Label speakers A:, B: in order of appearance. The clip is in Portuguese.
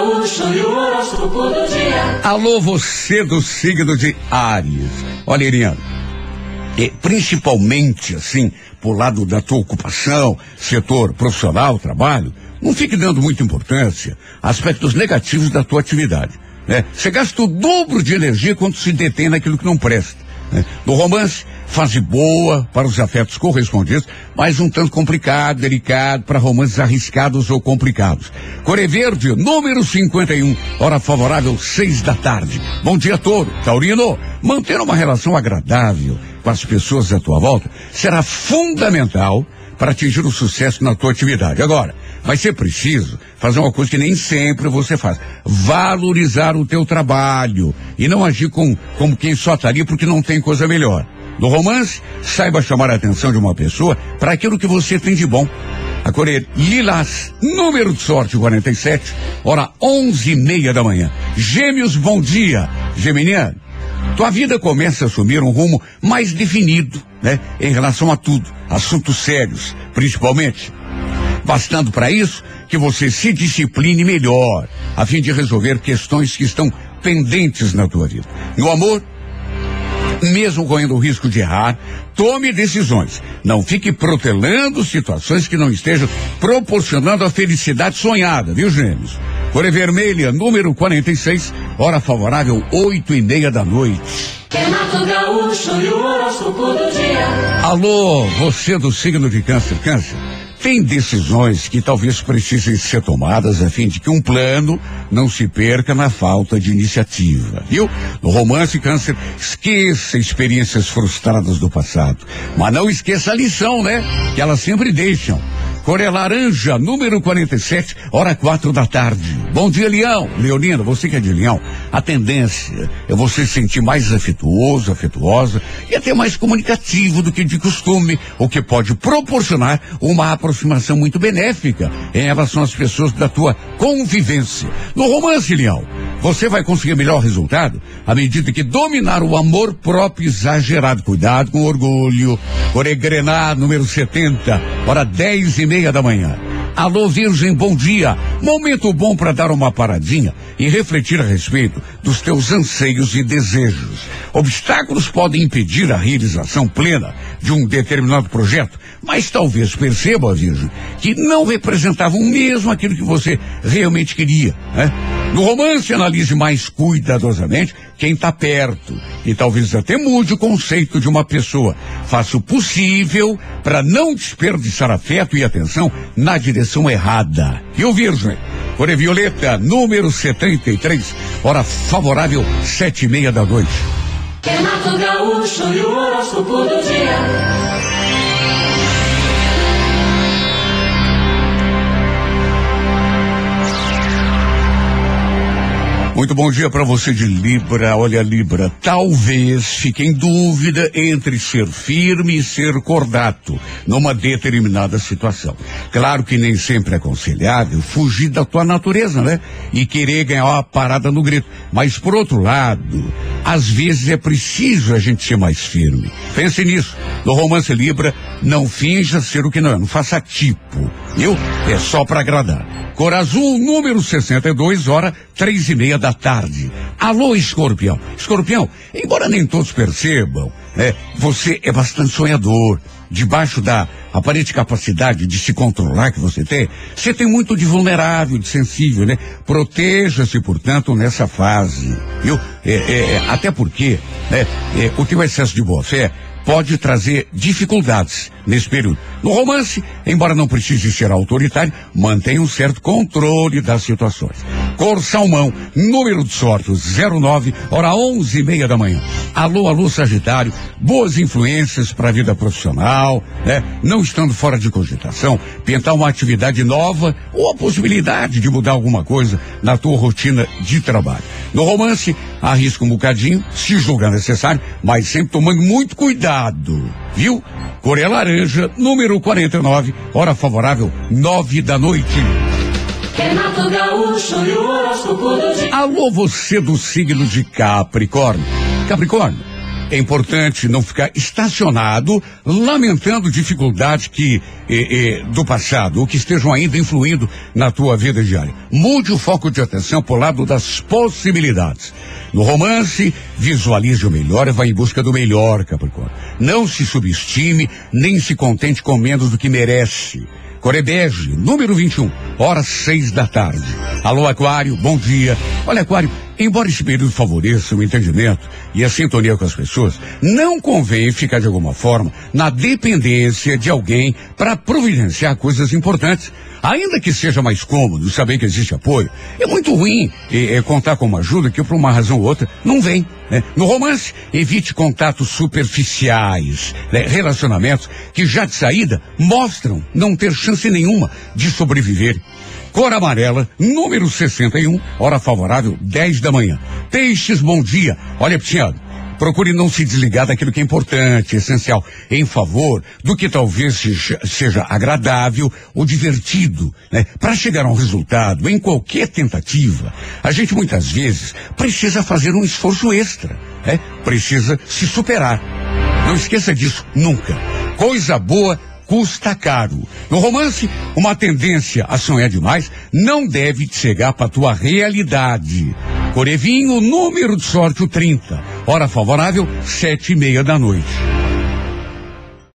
A: E o dia.
B: Alô, você do signo de Ares. Olha, Iriano, e principalmente assim, por lado da tua ocupação, setor profissional, trabalho, não fique dando muita importância a aspectos negativos da tua atividade. Né? Você gasta o dobro de energia quando se detém naquilo que não presta. Né? No romance, fase boa para os afetos correspondidos, mas um tanto complicado, delicado para romances arriscados ou complicados. Core Verde, número 51, hora favorável, seis da tarde. Bom dia todo, Taurino. Manter uma relação agradável com as pessoas à tua volta será fundamental para atingir o sucesso na tua atividade. Agora, vai ser preciso fazer uma coisa que nem sempre você faz. Valorizar o teu trabalho e não agir com, como quem só está ali porque não tem coisa melhor. No romance, saiba chamar a atenção de uma pessoa para aquilo que você tem de bom. A Coreia Lilás, número de sorte 47, hora onze e meia da manhã. Gêmeos, bom dia. Geminiano, tua vida começa a assumir um rumo mais definido, né? Em relação a tudo, assuntos sérios, principalmente. Bastando para isso que você se discipline melhor, a fim de resolver questões que estão pendentes na tua vida. No amor, mesmo correndo o risco de errar, tome decisões. Não fique protelando situações que não estejam proporcionando a felicidade sonhada, viu, gêmeos? Cor Vermelha, número 46, hora favorável, oito e meia da noite.
A: Gaúcho.
B: Alô, você do signo de câncer, câncer. Tem decisões que talvez precisem ser tomadas a fim de que um plano não se perca na falta de iniciativa, viu? No romance câncer, esqueça experiências frustradas do passado, mas não esqueça a lição, né? Que elas sempre deixam. Coré Laranja, número 47, hora quatro da tarde. Bom dia, Leão. Leonina, você que é de Leão, a tendência é você se sentir mais afetuoso, afetuosa e até mais comunicativo do que de costume, o que pode proporcionar uma aproximação muito benéfica em relação às pessoas da tua convivência. No romance, Leão, você vai conseguir melhor resultado à medida que dominar o amor próprio exagerado. Cuidado com o orgulho. Coré Grená, número 70, hora dez e meia da manhã. Alô, Virgem, bom dia. Momento bom para dar uma paradinha e refletir a respeito dos teus anseios e desejos. Obstáculos podem impedir a realização plena de um determinado projeto, mas talvez perceba, Virgem, que não representavam mesmo aquilo que você realmente queria. Né? No romance, analise mais cuidadosamente quem está perto e talvez até mude o conceito de uma pessoa. Faça o possível para não desperdiçar afeto e atenção na direção errada. E o Virgem? Cor Violeta, número 73, hora favorável, sete e meia da noite.
A: Renato Gaúcho e o horóscopo do dia.
B: Muito bom dia para você de Libra. Olha, Libra, talvez fique em dúvida entre ser firme e ser cordato numa determinada situação. Claro que nem sempre é aconselhável fugir da tua natureza, né? E querer ganhar uma parada no grito. Mas por outro lado, às vezes é preciso a gente ser mais firme. Pense nisso. No romance Libra, não finja ser o que não é. Não faça tipo. Viu? É só para agradar. Cor Azul, número 62, hora três e meia da tarde. Alô, escorpião. Escorpião, embora nem todos percebam, né, você é bastante sonhador. Debaixo da aparente capacidade de se controlar que você tem, você tem muito de vulnerável, de sensível, né? Proteja-se, portanto, nessa fase, viu? É, é, é, até porque, né, é, o teu excesso de boa fé pode trazer dificuldades nesse período. No romance, embora não precise ser autoritário, mantenha um certo controle das situações. Cor Salmão, número de sorte 09, hora onze e meia da manhã. Alô, alô, Sagitário, boas influências para a vida profissional, né? Não estando fora de cogitação, tentar uma atividade nova ou a possibilidade de mudar alguma coisa na tua rotina de trabalho. No romance, arrisca um bocadinho, se julgar necessário, mas sempre tomando muito cuidado, viu? Coreia Laranja, número 49, hora favorável, nove da noite. Alô, você do signo de Capricórnio. Capricórnio, É importante não ficar estacionado, lamentando dificuldades que eh, eh, do passado ou que estejam ainda influindo na tua vida diária. Mude o foco de atenção para o lado das possibilidades. No romance, visualize o melhor e vá em busca do melhor, Capricórnio. Não se subestime, nem se contente com menos do que merece. Corebege, número 21, horas seis da tarde. Alô, Aquário, bom dia. Olha, Aquário, embora esse período favoreça o entendimento e a sintonia com as pessoas, não convém ficar de alguma forma na dependência de alguém para providenciar coisas importantes. Ainda que seja mais cômodo saber que existe apoio, é muito ruim é, é, contar com uma ajuda que por uma razão ou outra não vem. Né? No romance, evite contatos superficiais, né? relacionamentos que já de saída mostram não ter chance nenhuma de sobreviver. Cor amarela, número 61, hora favorável, 10 da manhã. Peixes, bom dia. Olha, Pitiano, Procure não se desligar daquilo que é importante, essencial, em favor do que talvez seja, agradável ou divertido, né? Para chegar a um resultado, em qualquer tentativa, a gente muitas vezes precisa fazer um esforço extra, né? Precisa se superar. Não esqueça disso nunca. Coisa boa custa caro. No romance, uma tendência a sonhar demais não deve chegar para tua realidade. Corevinho, número de sorte o 30. Hora favorável, sete e meia da noite.